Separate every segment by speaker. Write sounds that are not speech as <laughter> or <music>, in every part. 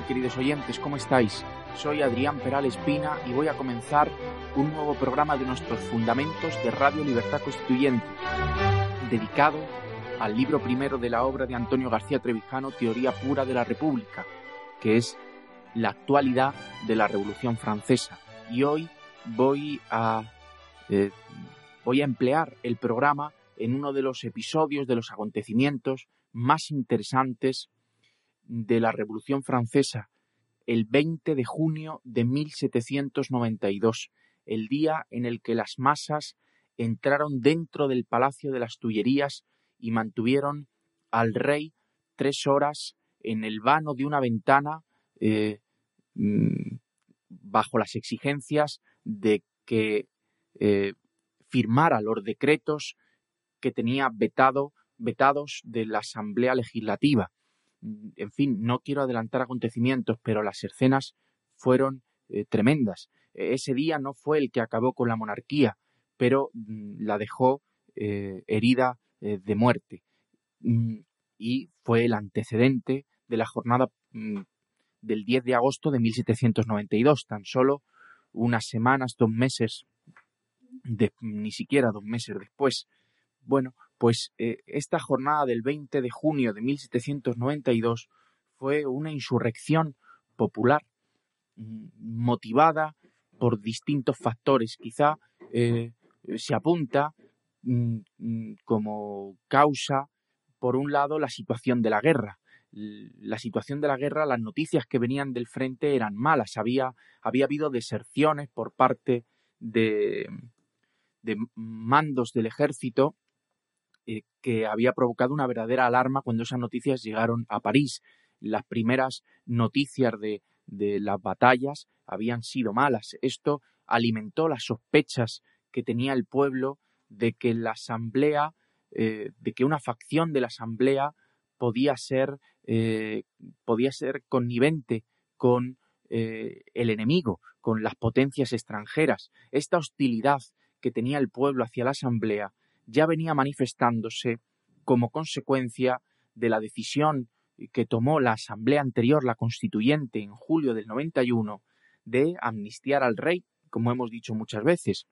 Speaker 1: Queridos oyentes? ¿Cómo estáis? Soy Adrián Peral Espina y voy a comenzar un nuevo programa de nuestros fundamentos de Radio Libertad Constituyente, dedicado al libro primero de la obra de Antonio García Trevijano, Teoría Pura de la República, que es la actualidad de la Revolución Francesa. Y hoy voy a, eh, voy a emplear el programa en uno de los episodios de los acontecimientos más interesantes de la Revolución Francesa, el 20 de junio de 1792, el día en el que las masas entraron dentro del Palacio de las Tullerías y mantuvieron al rey tres horas en el vano de una ventana eh, mm, bajo las exigencias de que eh, firmara los decretos que tenía vetado, vetados de la Asamblea Legislativa. En fin, no quiero adelantar acontecimientos, pero las escenas fueron eh, tremendas. Ese día no fue el que acabó con la monarquía, pero mm, la dejó herida eh, de muerte. Mm, y fue el antecedente de la jornada mm, del 10 de agosto de 1792, tan solo unas semanas, dos meses, ni siquiera dos meses después. Bueno, pues eh, esta jornada del 20 de junio de 1792 fue una insurrección popular mm, motivada por distintos factores. Quizá eh, se apunta Mm, mm, como causa, por un lado, la situación de la guerra. La situación de la guerra, las noticias que venían del frente eran malas. Había, había habido deserciones por parte de, de mandos del ejército eh, que había provocado una verdadera alarma cuando esas noticias llegaron a París. Las primeras noticias de, de las batallas habían sido malas. Esto alimentó las sospechas que tenía el pueblo de que la asamblea, eh, de que una facción de la asamblea podía ser, eh, podía ser connivente con el enemigo, con las potencias extranjeras. Esta hostilidad que tenía el pueblo hacia la asamblea ya venía manifestándose como consecuencia de la decisión que tomó la asamblea anterior, la constituyente, en julio del 91, de amnistiar al rey, como hemos dicho muchas veces.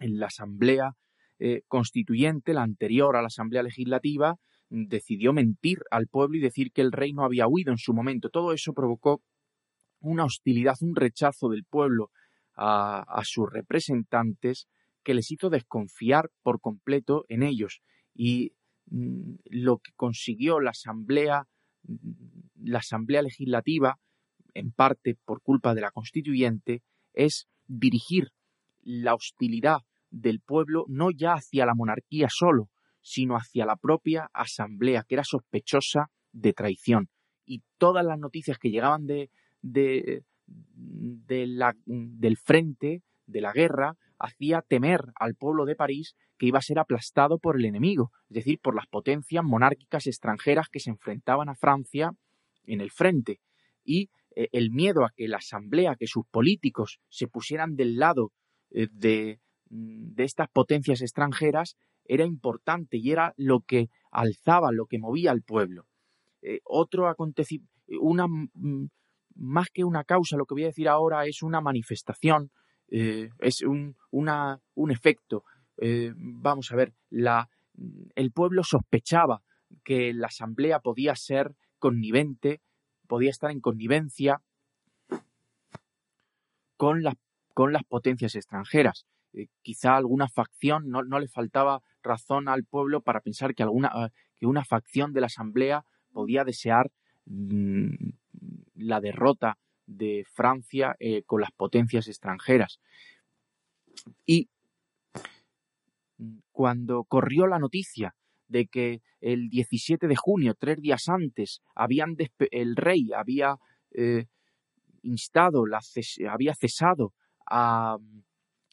Speaker 1: En la asamblea eh, constituyente, la anterior a la Asamblea Legislativa, decidió mentir al pueblo y decir que el rey no había huido en su momento. Todo eso provocó una hostilidad, un rechazo del pueblo a, a sus representantes que les hizo desconfiar por completo en ellos. Y mm, lo que consiguió la Asamblea, la Asamblea Legislativa, en parte por culpa de la Constituyente, es dirigir la hostilidad del pueblo no ya hacia la monarquía solo, sino hacia la propia asamblea, que era sospechosa de traición. Y todas las noticias que llegaban de, de, de la, del frente, de la guerra, hacía temer al pueblo de París que iba a ser aplastado por el enemigo, es decir, por las potencias monárquicas extranjeras que se enfrentaban a Francia en el frente. Y eh, el miedo a que la asamblea, que sus políticos se pusieran del lado eh, de, Mm, de estas potencias extranjeras era importante y era lo que alzaba, lo que movía al pueblo. Eh, otro acontecimiento, una mm, más que una causa, lo que voy a decir ahora es una manifestación, eh, es un, un efecto. Eh, vamos a ver, la, el pueblo sospechaba que la asamblea podía ser connivente podía estar en connivencia con, con las potencias extranjeras. Eh, quizá alguna facción, no, le faltaba razón al pueblo para pensar que, alguna, ah, que una facción de la Asamblea podía desear mm, la derrota de Francia eh, con las potencias extranjeras. Y cuando corrió la noticia de que el 17 de junio, tres días antes, habían el rey había eh, instado, la había cesado a mm,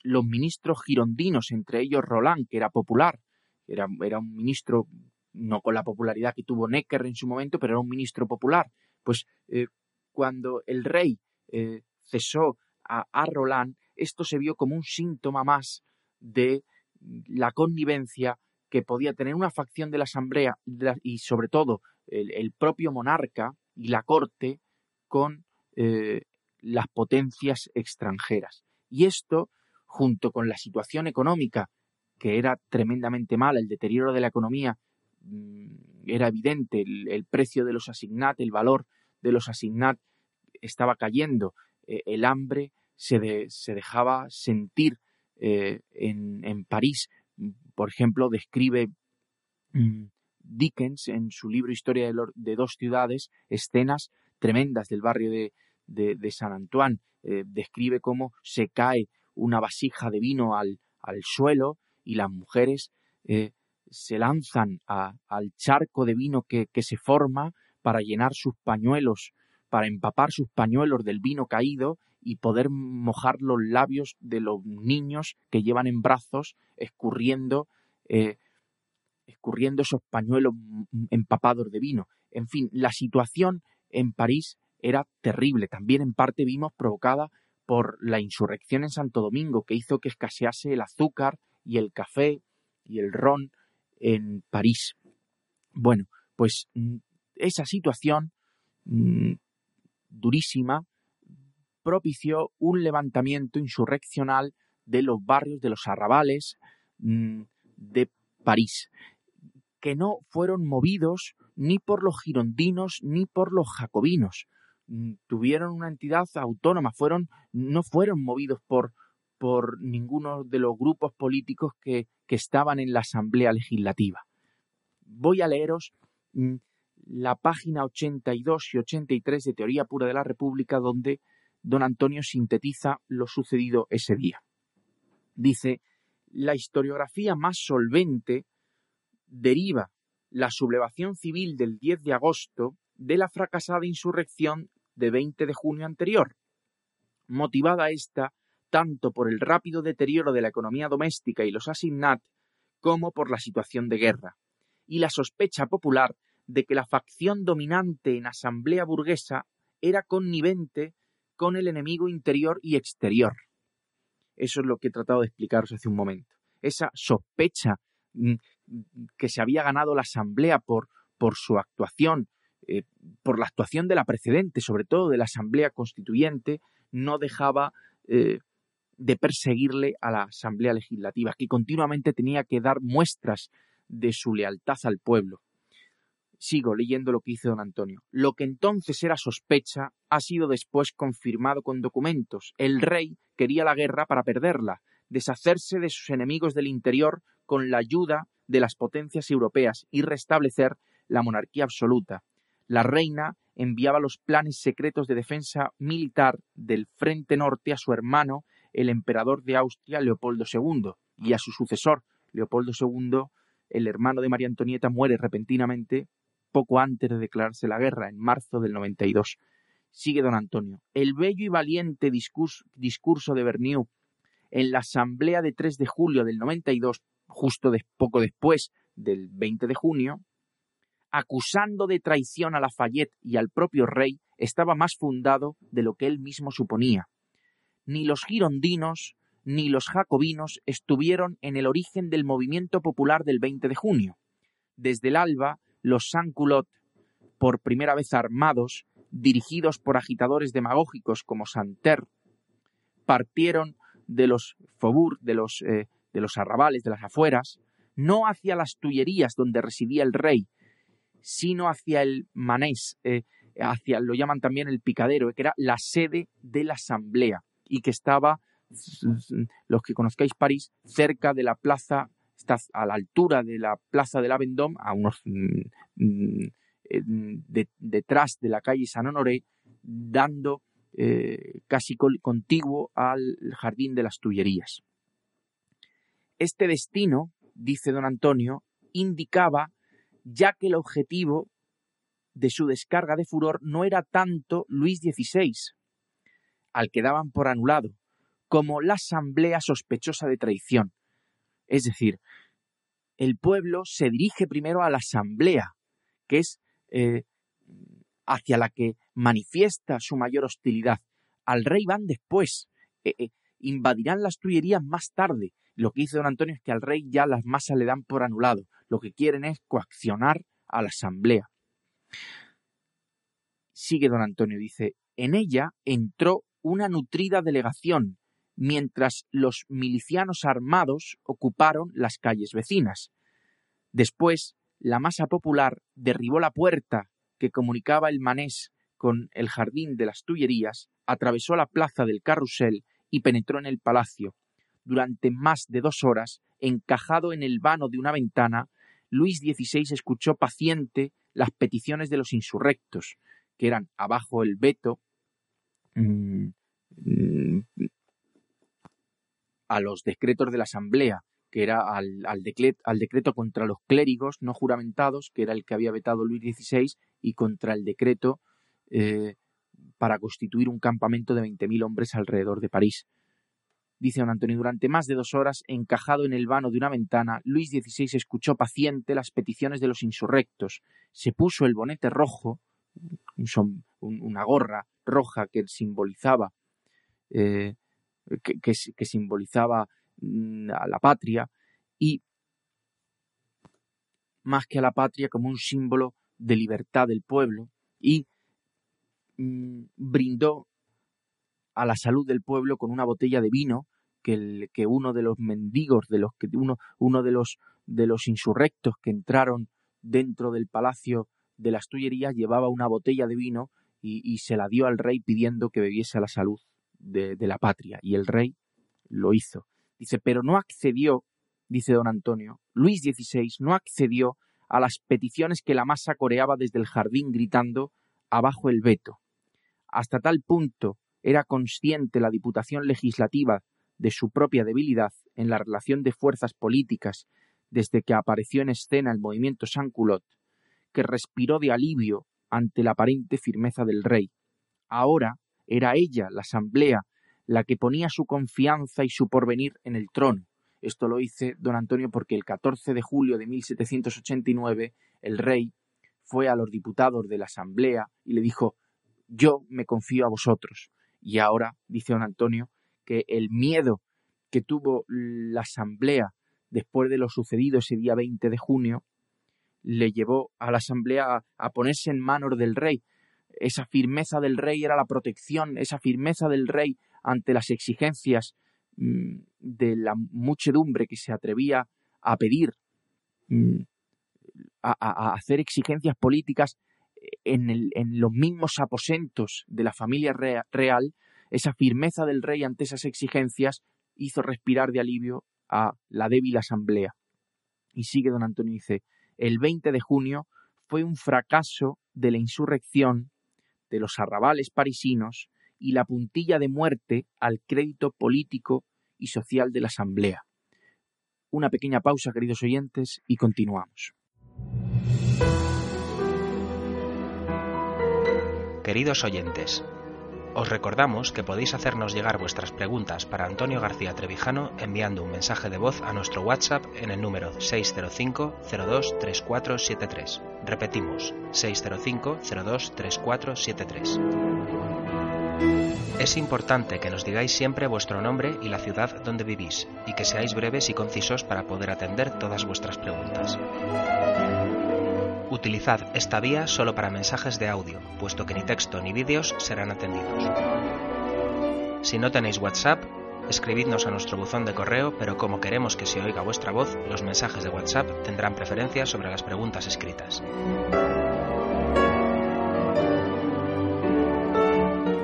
Speaker 1: los ministros girondinos, entre ellos Roland, que era popular, era, era un ministro no con la popularidad que tuvo Necker en su momento, pero era un ministro popular. Pues eh, cuando el rey eh, cesó a, Roland, esto se vio como un síntoma más de la connivencia que podía tener una facción de la Asamblea y sobre todo el, propio monarca y la corte con eh, las potencias extranjeras. Y esto, junto con la situación económica, que era tremendamente mala, el deterioro de la economía mm, era evidente, el, precio de los asignat, el valor de los asignat estaba cayendo, eh, el hambre se, dejaba sentir eh, en, París. Por ejemplo, describe mm, Dickens en su libro Historia de, dos ciudades escenas tremendas del barrio de, de, San Antoine. Eh, describe cómo se cae una vasija de vino al, al suelo y las mujeres se lanzan al charco de vino que, que se forma para llenar sus pañuelos, para empapar sus pañuelos del vino caído y poder mojar los labios de los niños que llevan en brazos escurriendo, eh, escurriendo esos pañuelos empapados de vino. En fin, la situación en París era terrible. También en parte vimos provocada por la insurrección en Santo Domingo, que hizo que escasease el azúcar y el café y el ron en París. Bueno, pues mm, esa situación mm, durísima propició un levantamiento insurreccional de los barrios, de los arrabales mm, de París, que no fueron movidos ni por los girondinos ni por los jacobinos. Mm, tuvieron una entidad autónoma, fueron, no fueron movidos por, por ninguno de los grupos políticos que, que estaban en la Asamblea Legislativa. Voy a leeros la página 82 y 83 de Teoría Pura de la República, donde don Antonio sintetiza lo sucedido ese día. Dice, la historiografía más solvente deriva la sublevación civil del 10 de agosto de la fracasada insurrección de 20 de junio anterior, motivada esta tanto por el rápido deterioro de la economía doméstica y los asignat como por la situación de guerra, y la sospecha popular de que la facción dominante en asamblea burguesa era connivente con el enemigo interior y exterior. Eso es lo que he tratado de explicaros hace un momento. Esa sospecha mm, que se había ganado la Asamblea por, por su actuación, eh, por la actuación de la precedente, sobre todo de la Asamblea Constituyente, no dejaba eh, de perseguirle a la Asamblea Legislativa, que continuamente tenía que dar muestras de su lealtad al pueblo. Sigo leyendo lo que hizo don Antonio. Lo que entonces era sospecha ha sido después confirmado con documentos. El rey quería la guerra para perderla, deshacerse de sus enemigos del interior con la ayuda de las potencias europeas y restablecer la monarquía absoluta. La reina enviaba los planes secretos de defensa militar del Frente Norte a su hermano, el emperador de Austria, Leopoldo II, y a su sucesor, Leopoldo II, el hermano de María Antonieta, muere repentinamente poco antes de declararse la guerra, en marzo del 92. Sigue don Antonio. El bello y valiente discurso, de Bernieu en la asamblea de 3 de julio del 92, justo poco después del 20 de junio, acusando de traición a Lafayette y al propio rey, estaba más fundado de lo que él mismo suponía. Ni los girondinos ni los jacobinos estuvieron en el origen del movimiento popular del 20 de junio. Desde el alba, los Sans-Culottes, por primera vez armados, dirigidos por agitadores demagógicos como Santerre, partieron de los Faubourg, de los, eh, de los arrabales, de las afueras, no hacia las Tullerías donde residía el rey, sino hacia el Manés, eh, hacia, lo llaman también el picadero, que era la sede de la asamblea y que estaba, los que conozcáis París, cerca de la plaza, a la altura de la plaza de la Vendôme, a unos mm, detrás de la calle San Honoré, dando eh, casi contiguo al jardín de las Tullerías. Este destino, dice don Antonio, indicaba ya que el objetivo de su descarga de furor no era tanto Luis XVI, al que daban por anulado, como la asamblea sospechosa de traición. Es decir, el pueblo se dirige primero a la asamblea, que es eh, hacia la que manifiesta su mayor hostilidad. Al rey van después, eh, eh, invadirán las Tullerías más tarde. Lo que dice don Antonio es que al rey ya las masas le dan por anulado. Lo que quieren es coaccionar a la asamblea. Sigue don Antonio, dice, en ella entró una nutrida delegación, mientras los milicianos armados ocuparon las calles vecinas. Después, la masa popular derribó la puerta que comunicaba el manés con el jardín de las Tullerías, atravesó la plaza del Carrusel y penetró en el palacio. Durante más de dos horas, encajado en el vano de una ventana, Luis XVI escuchó paciente las peticiones de los insurrectos, que eran abajo el veto mm, mm, a los decretos de la Asamblea, que era al, al, decreto contra los clérigos no juramentados, que era el que había vetado Luis XVI, y contra el decreto eh, para constituir un campamento de 20.000 hombres alrededor de París. Dice don Antonio, durante más de dos horas, encajado en el vano de una ventana, Luis XVI escuchó paciente las peticiones de los insurrectos, se puso el bonete rojo, una gorra roja que simbolizaba, eh, que simbolizaba mm, a la patria, y más que a la patria como un símbolo de libertad del pueblo y mm, brindó a la salud del pueblo con una botella de vino que, uno de los mendigos, de los que uno, uno de los de los insurrectos que entraron dentro del palacio de las Tullerías llevaba una botella de vino y, se la dio al rey pidiendo que bebiese a la salud de, la patria. Y el rey lo hizo. Dice, pero no accedió, dice don Antonio, Luis XVI no accedió a las peticiones que la masa coreaba desde el jardín gritando abajo el veto. Hasta tal punto era consciente la Diputación Legislativa de su propia debilidad en la relación de fuerzas políticas desde que apareció en escena el movimiento Sans-Culotte, que respiró de alivio ante la aparente firmeza del rey. Ahora era ella, la Asamblea, la que ponía su confianza y su porvenir en el trono, esto lo hice don Antonio porque el 14 de julio de 1789 el rey fue a los diputados de la Asamblea y le dijo yo me confío a vosotros. Y ahora, dice don Antonio, que el miedo que tuvo la Asamblea después de lo sucedido ese día 20 de junio le llevó a la Asamblea a, ponerse en manos del rey. Esa firmeza del rey era la protección, esa firmeza del rey ante las exigencias Mm, de la muchedumbre que se atrevía a pedir, mm, a, hacer exigencias políticas en, los mismos aposentos de la familia real, esa firmeza del rey ante esas exigencias hizo respirar de alivio a la débil asamblea. Y sigue don Antonio dice, el 20 de junio fue un fracaso de la insurrección de los arrabales parisinos y la puntilla de muerte al crédito político y social de la Asamblea. Una pequeña pausa, queridos oyentes, y continuamos.
Speaker 2: Queridos oyentes, os recordamos que podéis hacernos llegar vuestras preguntas para Antonio García Trevijano enviando un mensaje de voz a nuestro WhatsApp en el número 605-023473. Repetimos, 605-023473. Es importante que nos digáis siempre vuestro nombre y la ciudad donde vivís, y que seáis breves y concisos para poder atender todas vuestras preguntas. Utilizad esta vía solo para mensajes de audio, puesto que ni texto ni vídeos serán atendidos. Si no tenéis WhatsApp, escribidnos a nuestro buzón de correo, pero como queremos que se oiga vuestra voz, los mensajes de WhatsApp tendrán preferencia sobre las preguntas escritas.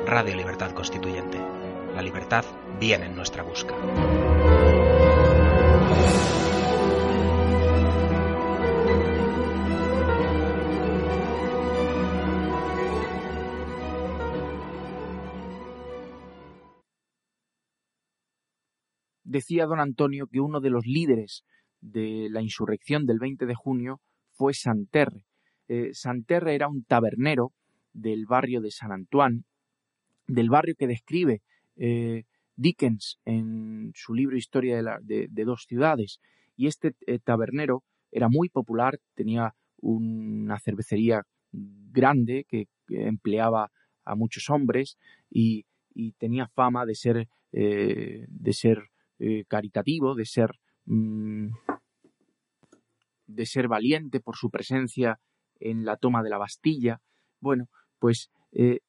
Speaker 2: Radio Libertad Constituyente. La libertad viene en nuestra busca.
Speaker 1: Decía don Antonio que uno de los líderes de la insurrección del 20 de junio fue Santerre. Eh, Santerre era un tabernero del barrio de San Antoine, del barrio que describe eh, Dickens en su libro Historia de, dos ciudades. Y este eh, tabernero era muy popular, tenía una cervecería grande que, empleaba a muchos hombres y, tenía fama de ser, de ser eh, caritativo, de ser, mm, de ser valiente por su presencia en la toma de la Bastilla. Bueno, pues eh,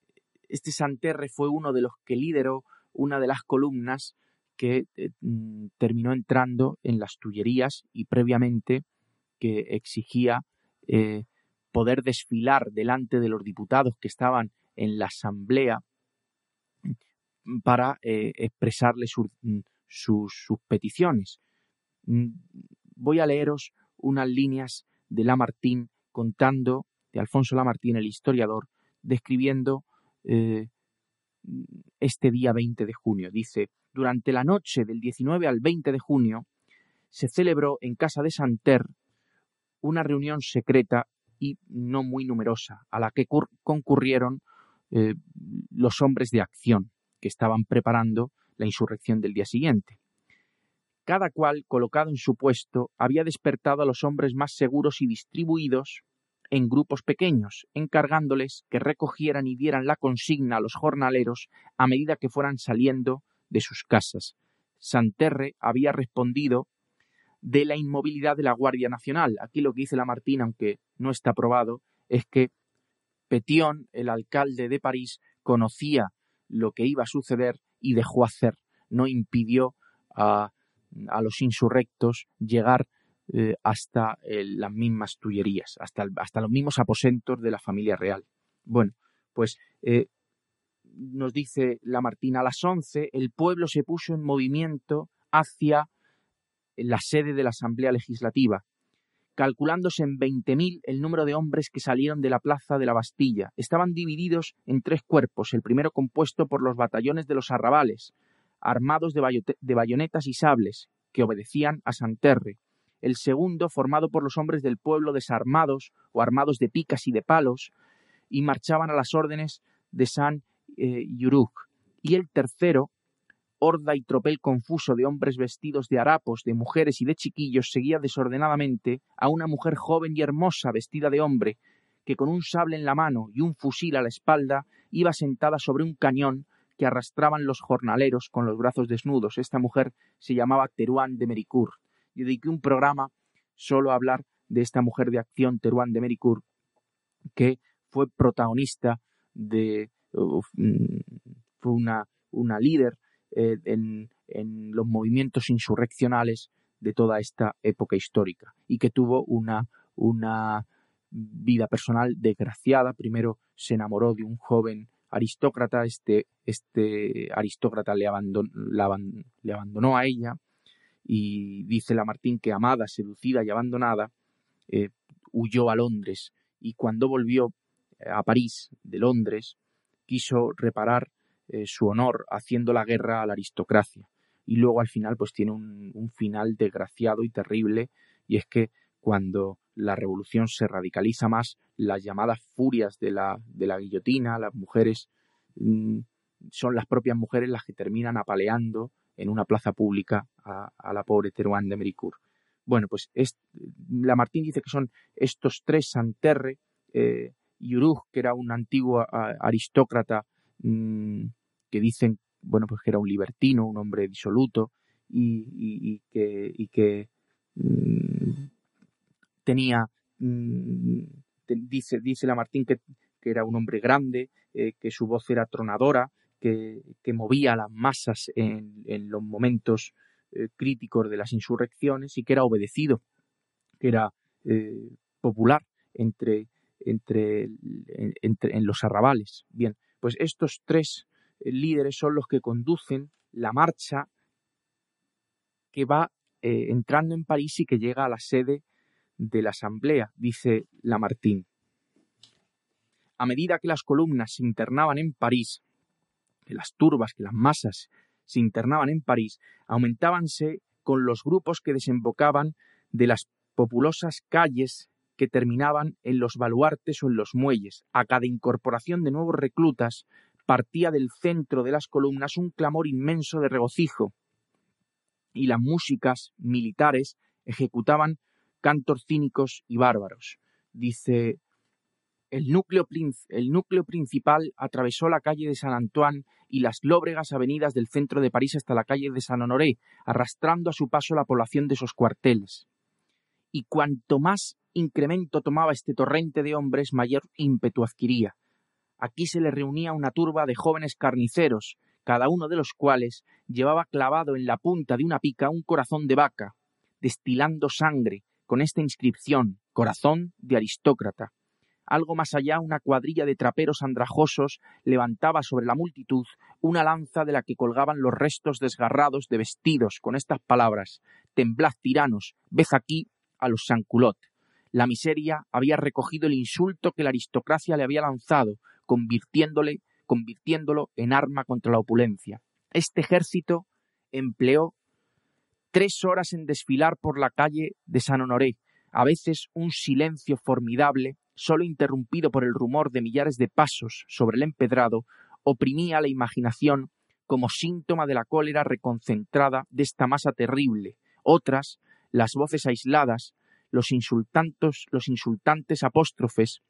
Speaker 1: este Santerre fue uno de los que lideró una de las columnas que eh, mm, terminó entrando en las Tullerías y previamente que exigía poder desfilar delante de los diputados que estaban en la asamblea para expresarle su, mm, sus, peticiones. Mm, voy a leeros unas líneas de Lamartine contando, de Alfonso Lamartine, el historiador, describiendo eh, este día 20 de junio. Dice, durante la noche del 19 al 20 de junio se celebró en casa de Santer una reunión secreta y no muy numerosa, a la que concurrieron eh, los hombres de acción que estaban preparando la insurrección del día siguiente. Cada cual, colocado en su puesto, había despertado a los hombres más seguros y distribuidos en grupos pequeños, encargándoles que recogieran y dieran la consigna a los jornaleros a medida que fueran saliendo de sus casas. Santerre había respondido de la inmovilidad de la Guardia Nacional. Aquí lo que dice Lamartine, aunque no está probado, es que Petion, el alcalde de París, conocía lo que iba a suceder y dejó hacer, no impidió a, los insurrectos llegar eh, hasta eh, las mismas tullerías, hasta, hasta, los mismos aposentos de la familia real. Bueno, pues eh, nos dice Lamartina a las once, el pueblo se puso en movimiento hacia la sede de la Asamblea Legislativa, calculándose en veinte mil el número de hombres que salieron de la plaza de la Bastilla. Estaban divididos en tres cuerpos, el primero compuesto por los batallones de los arrabales, armados de, bayonetas y sables, que obedecían a Santerre, el segundo formado por los hombres del pueblo desarmados o armados de picas y de palos, y marchaban a las órdenes de San eh, y el tercero horda y tropel confuso de hombres vestidos de harapos, de mujeres y de chiquillos seguía desordenadamente a una mujer joven y hermosa vestida de hombre, que con un sable en la mano y un fusil a la espalda iba sentada sobre un cañón que arrastraban los jornaleros con los brazos desnudos. Esta mujer se llamaba Teruán de Mericourt. Yo dediqué un programa solo a hablar de esta mujer de acción, Teruán de Mericourt, que fue protagonista de... Mm, fue una, una líder eh, en, los movimientos insurreccionales de toda esta época histórica y que tuvo una, una vida personal desgraciada. Primero se enamoró de un joven aristócrata, este, este aristócrata le abandonó, le abandonó a ella y dice Lamartín que amada, seducida y abandonada, eh, huyó a Londres y cuando volvió a París de Londres quiso reparar eh, su honor haciendo la guerra a la aristocracia. Y luego al final pues tiene un, final desgraciado y terrible y es que cuando la revolución se radicaliza más, las llamadas furias de la, de la guillotina, las mujeres, mm, son las propias mujeres las que terminan apaleando en una plaza pública a, la pobre Teruán de Mericourt. Bueno, pues es, Lamartine dice que son estos tres, Santerre, eh, que era un antiguo aristócrata mm, que dicen, bueno, pues que era un libertino, un hombre disoluto y, que, y que mm, tenía, mm, dice, dice que, que era un hombre grande, eh, que su voz era tronadora, que, que movía a las masas en, en los momentos eh, críticos de las insurrecciones y que era obedecido, que era eh, popular entre, entre, entre, en los arrabales. Bien, pues estos tres líderes son los que conducen la marcha que va eh, entrando en París y que llega a la sede de la Asamblea, dice Lamartine. A medida que las columnas se internaban en París, que las turbas, que las masas se internaban en París, aumentábanse con los grupos que desembocaban de las populosas calles que terminaban en los baluartes o en los muelles. A cada incorporación de nuevos reclutas partía del centro de las columnas un clamor inmenso de regocijo, y las músicas militares ejecutaban cantos cínicos y bárbaros. Dice el núcleo, el núcleo, principal atravesó la calle de San Antoine y las lóbregas avenidas del centro de París hasta la calle de San Honoré, arrastrando a su paso la población de esos cuarteles. Y cuanto más incremento tomaba este torrente de hombres, mayor ímpetu adquiría. Aquí se le reunía una turba de jóvenes carniceros, cada uno de los cuales llevaba clavado en la punta de una pica un corazón de vaca, destilando sangre, con esta inscripción Corazón de aristócrata. Algo más allá, una cuadrilla de traperos andrajosos levantaba sobre la multitud una lanza de la que colgaban los restos desgarrados de vestidos con estas palabras Temblad tiranos, ved aquí a los Sanculot. La miseria había recogido el insulto que la aristocracia le había lanzado, convirtiéndole convirtiéndolo en arma contra la opulencia. Este ejército empleó tres horas en desfilar por la calle de San Honoré, a veces un silencio formidable, solo interrumpido por el rumor de millares de pasos sobre el empedrado, oprimía la imaginación como síntoma de la cólera reconcentrada de esta masa terrible. Otras, las voces aisladas, los insultantes, los insultantes apóstrofes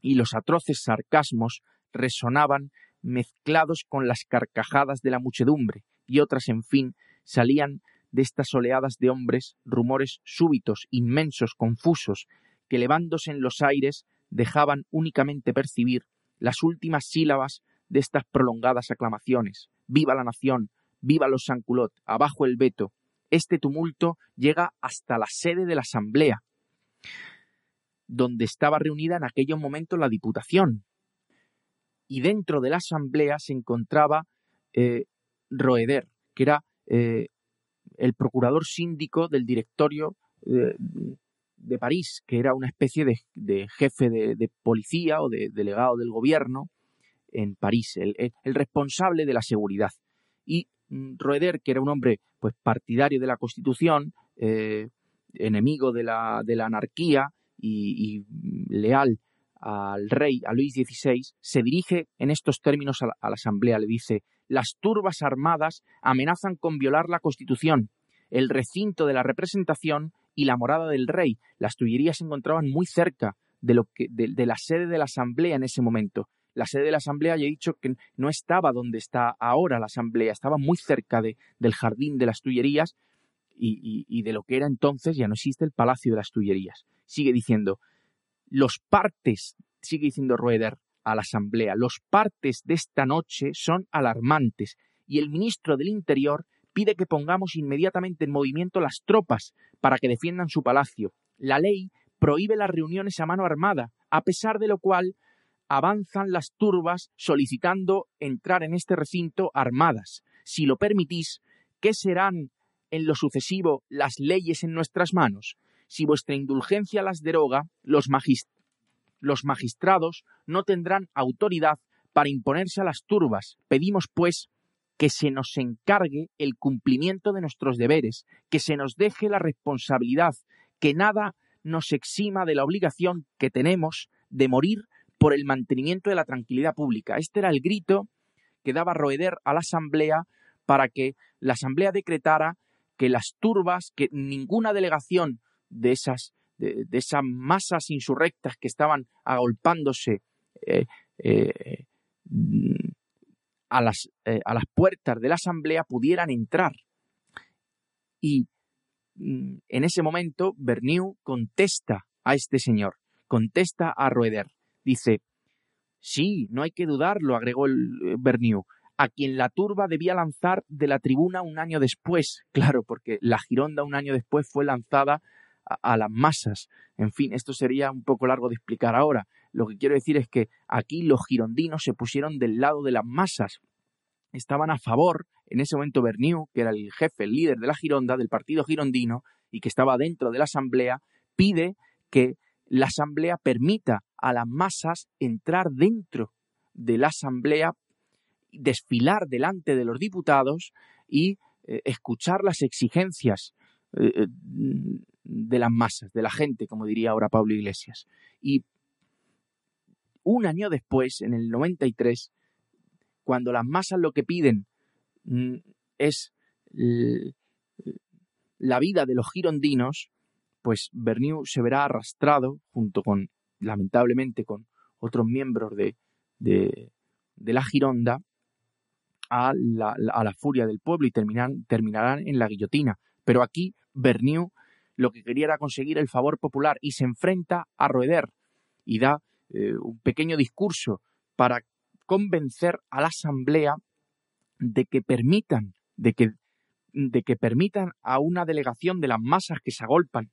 Speaker 1: y los atroces sarcasmos resonaban mezclados con las carcajadas de la muchedumbre, y otras, en fin, salían de estas oleadas de hombres rumores súbitos, inmensos, confusos, que elevándose en los aires dejaban únicamente percibir las últimas sílabas de estas prolongadas aclamaciones. Viva la nación, viva los Sanculot, abajo el veto. Este tumulto llega hasta la sede de la Asamblea, donde estaba reunida en aquellos momentos la Diputación, y dentro de la asamblea se encontraba eh, Roeder, que era eh, el procurador síndico del directorio eh, de París, que era una especie de, jefe de, policía o de delegado del gobierno en París, el, responsable de la seguridad. Y Roeder, que era un hombre pues partidario de la Constitución, enemigo de la, de la anarquía y, y leal al rey, a Luis XVI, se dirige en estos términos a la, Asamblea. Le dice, las turbas armadas amenazan con violar la Constitución, el recinto de la representación y la morada del rey. Las Tullerías se encontraban muy cerca de, lo que, de, la sede de la Asamblea en ese momento. La sede de la Asamblea, ya he dicho que no estaba donde está ahora la Asamblea, estaba muy cerca de, del jardín de las Tullerías y, y de lo que era entonces, ya no existe el Palacio de las Tullerías. Sigue diciendo, los partes, sigue diciendo Roeder a la Asamblea, los partes de esta noche son alarmantes y el ministro del Interior pide que pongamos inmediatamente en movimiento las tropas para que defiendan su palacio. La ley prohíbe las reuniones a mano armada, a pesar de lo cual avanzan las turbas solicitando entrar en este recinto armadas. Si lo permitís, ¿qué serán en lo sucesivo las leyes en nuestras manos? Si vuestra indulgencia las deroga, los, magistrados no tendrán autoridad para imponerse a las turbas. Pedimos, pues, que se nos encargue el cumplimiento de nuestros deberes, que se nos deje la responsabilidad, que nada nos exima de la obligación que tenemos de morir por el mantenimiento de la tranquilidad pública. Este era el grito que daba Roeder a la Asamblea para que la Asamblea decretara que las turbas, que ninguna delegación de esas, de, esas masas insurrectas que estaban agolpándose eh, eh, a, las, eh, a las puertas de la asamblea pudieran entrar. Y mm, en ese momento Berniu contesta a este señor, contesta a Roeder. Dice, sí, no hay que dudarlo, agregó el Berniu, a quien la turba debía lanzar de la tribuna un año después. <laughs> Claro, porque la Gironda un año después fue lanzada a, las masas. En fin, esto sería un poco largo de explicar ahora. Lo que quiero decir es que aquí los girondinos se pusieron del lado de las masas estaban a favor, en ese momento Berniu, que era el jefe, el líder de la Gironda, del partido girondino, y que estaba dentro de la Asamblea, pide que la Asamblea permita a las masas entrar dentro de la Asamblea, desfilar delante de los diputados y eh, escuchar las exigencias eh, eh, de las masas, de la gente, como diría ahora Pablo Iglesias. Y un año después, en el 93, cuando las masas lo que piden mm, es la vida de los girondinos, pues Berniu se verá arrastrado junto con, lamentablemente, con otros miembros de, de, la Gironda a la, a la, furia del pueblo y terminarán en la guillotina. Pero aquí Berniu lo que quería era conseguir el favor popular y se enfrenta a Roeder y da eh, un pequeño discurso para convencer a la Asamblea de que permitan, de que, de que permitan a una delegación de las masas que se agolpan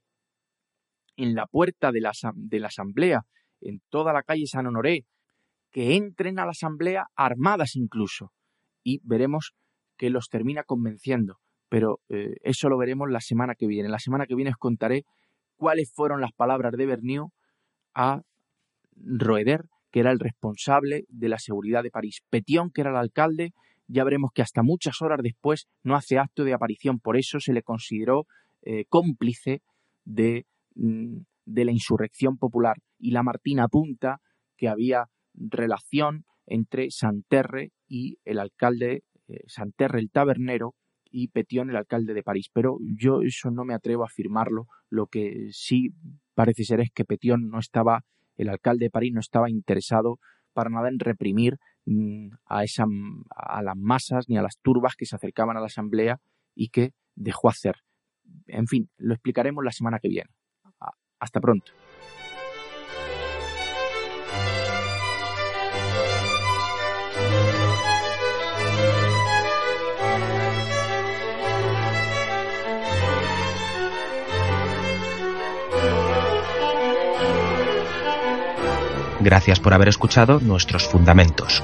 Speaker 1: en la puerta de la, de la Asamblea, en toda la calle San Honoré, que entren a la Asamblea armadas incluso. Y veremos que los termina convenciendo. Pero eh, eso lo veremos la semana que viene. La semana que viene os contaré cuáles fueron las palabras de Berniu a Roeder, que era el responsable de la seguridad de París. Petion, que era el alcalde, ya veremos que hasta muchas horas después no hace acto de aparición. Por eso se le consideró eh, cómplice de de la insurrección popular y la Martina apunta que había relación entre Santerre y el alcalde, eh, Santerre el tabernero y Petión el alcalde de París. Pero yo eso no me atrevo a afirmarlo. Lo que sí parece ser es que Petión no estaba, el alcalde de París no estaba interesado para nada en reprimir mm, a, esa, a las masas ni a las turbas que se acercaban a la asamblea y que dejó hacer. En fin, lo explicaremos la semana que viene. Hasta pronto.
Speaker 2: Gracias por haber escuchado nuestros fundamentos.